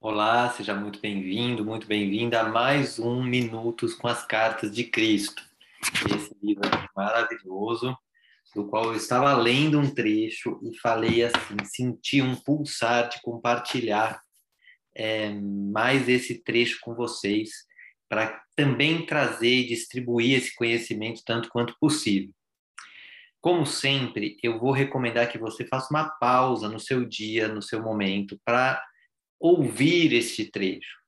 Olá, seja muito bem-vindo, muito bem-vinda a mais um Minutos com as Cartas de Cristo. Esse livro é maravilhoso, do qual eu estava lendo um trecho e falei assim, senti um pulsar de compartilhar é, mais esse trecho com vocês, para também trazer e distribuir esse conhecimento tanto quanto possível. Como sempre, eu vou recomendar que você faça uma pausa no seu dia, no seu momento, para ouvir este trecho.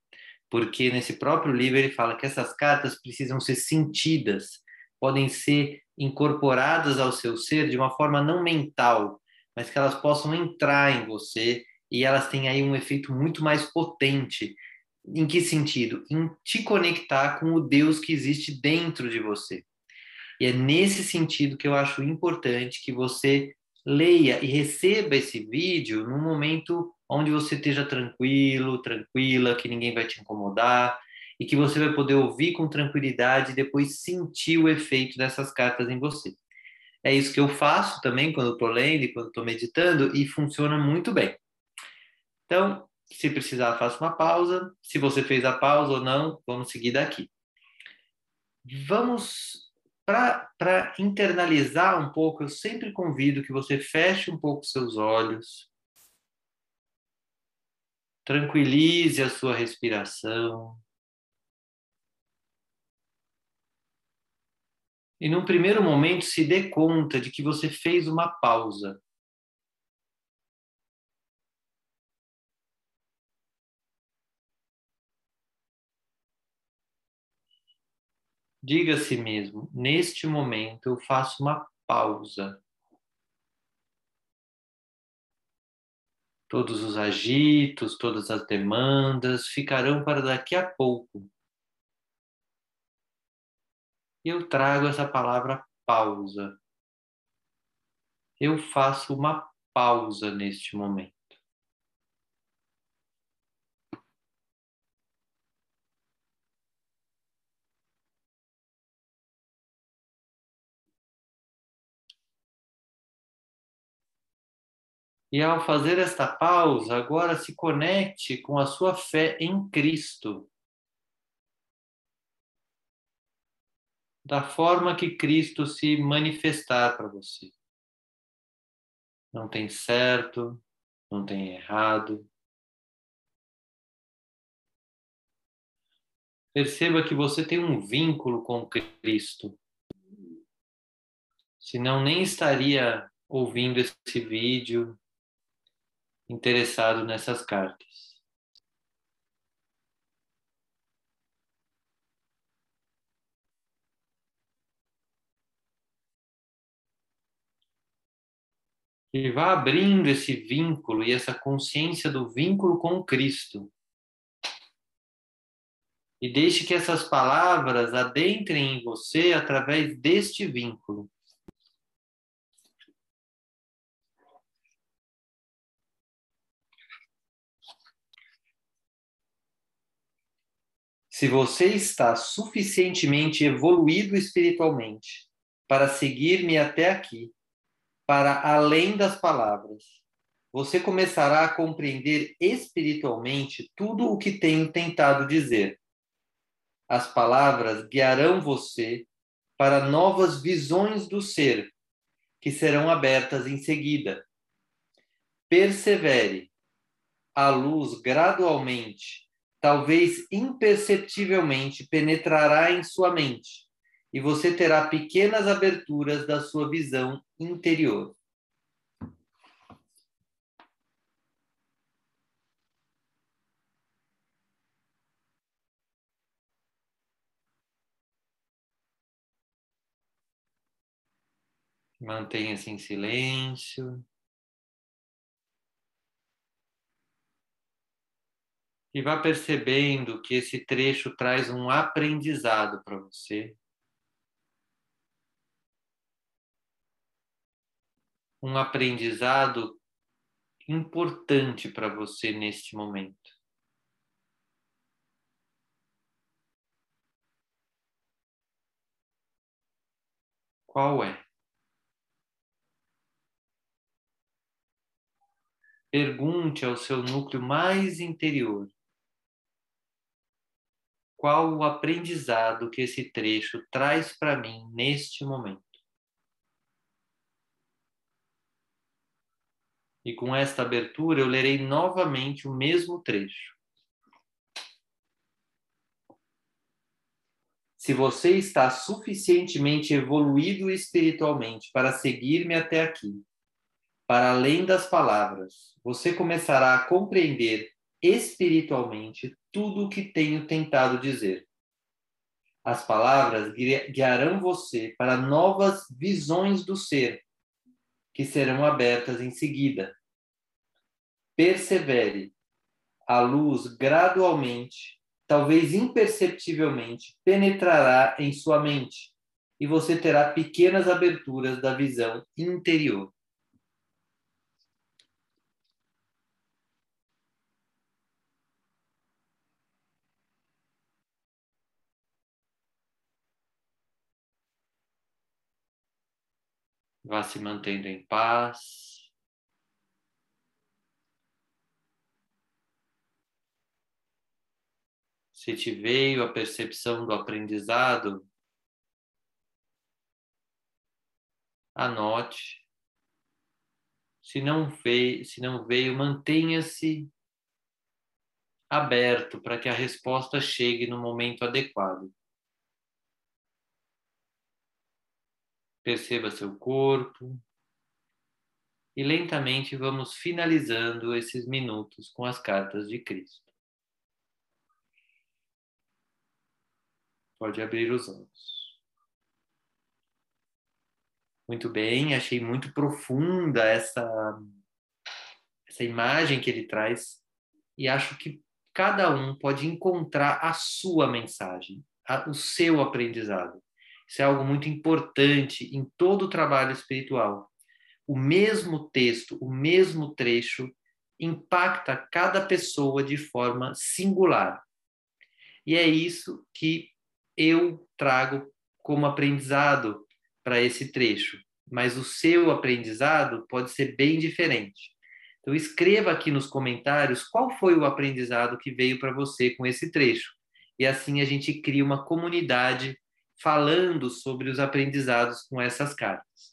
Porque nesse próprio livro ele fala que essas cartas precisam ser sentidas, podem ser incorporadas ao seu ser de uma forma não mental, mas que elas possam entrar em você e elas têm aí um efeito muito mais potente. Em que sentido? Em te conectar com o Deus que existe dentro de você. E é nesse sentido que eu acho importante que você leia e receba esse vídeo num momento onde você esteja tranquilo, tranquila, que ninguém vai te incomodar e que você vai poder ouvir com tranquilidade e depois sentir o efeito dessas cartas em você. É isso que eu faço também quando estou lendo e quando estou meditando e funciona muito bem. Então, se precisar, faça uma pausa. Se você fez a pausa ou não, vamos seguir daqui. Vamos para internalizar um pouco, eu sempre convido que você feche um pouco seus olhos, tranquilize a sua respiração. E num primeiro momento se dê conta de que você fez uma pausa. Diga a si mesmo: neste momento eu faço uma pausa. Todos os agitos, todas as demandas ficarão para daqui a pouco. E eu trago essa palavra pausa. Eu faço uma pausa neste momento. E ao fazer esta pausa, agora se conecte com a sua fé em Cristo. Da forma que Cristo se manifestar para você. Não tem certo, não tem errado. Perceba que você tem um vínculo com Cristo. Senão nem estaria ouvindo esse vídeo, interessado nessas cartas. E vá abrindo esse vínculo e essa consciência do vínculo com Cristo. E deixe que essas palavras adentrem em você através deste vínculo. Se você está suficientemente evoluído espiritualmente para seguir-me até aqui, para além das palavras, você começará a compreender espiritualmente tudo o que tenho tentado dizer. As palavras guiarão você para novas visões do ser, que serão abertas em seguida. Persevere. A luz gradualmente talvez imperceptivelmente penetrará em sua mente e você terá pequenas aberturas da sua visão interior. Mantenha-se em silêncio. E vá percebendo que esse trecho traz um aprendizado para você. Um aprendizado importante para você neste momento. Qual é? Pergunte ao seu núcleo mais interior qual o aprendizado que esse trecho traz para mim neste momento. E com esta abertura eu lerei novamente o mesmo trecho. Se você está suficientemente evoluído espiritualmente para seguir-me até aqui, para além das palavras, você começará a compreender espiritualmente tudo o que tenho tentado dizer. As palavras guiarão você para novas visões do ser, que serão abertas em seguida. Persevere. A luz gradualmente, talvez imperceptivelmente, penetrará em sua mente e você terá pequenas aberturas da visão interior. Vá se mantendo em paz. Se te veio a percepção do aprendizado, anote. Se não veio, se não veio mantenha-se aberto para que a resposta chegue no momento adequado. Perceba seu corpo. E lentamente vamos finalizando esses minutos com as cartas de Cristo. Pode abrir os olhos. Muito bem, achei muito profunda essa, essa imagem que ele traz e acho que cada um pode encontrar a sua mensagem, a, o seu aprendizado. Isso é algo muito importante em todo o trabalho espiritual. O mesmo texto, o mesmo trecho impacta cada pessoa de forma singular. E é isso que eu trago como aprendizado para esse trecho. Mas o seu aprendizado pode ser bem diferente. Então, escreva aqui nos comentários qual foi o aprendizado que veio para você com esse trecho. E assim a gente cria uma comunidade falando sobre os aprendizados com essas cartas.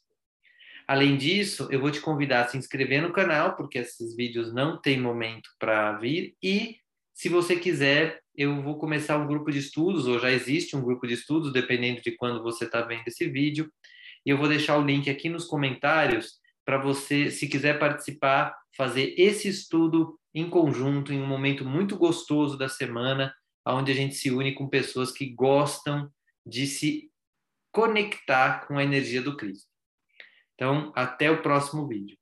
Além disso, eu vou te convidar a se inscrever no canal, porque esses vídeos não têm momento para vir. E, se você quiser, eu vou começar um grupo de estudos, ou já existe um grupo de estudos, dependendo de quando você está vendo esse vídeo. E eu vou deixar o link aqui nos comentários para você, se quiser participar, fazer esse estudo em conjunto, em um momento muito gostoso da semana, onde a gente se une com pessoas que gostam de se conectar com a energia do Cristo. Então, até o próximo vídeo.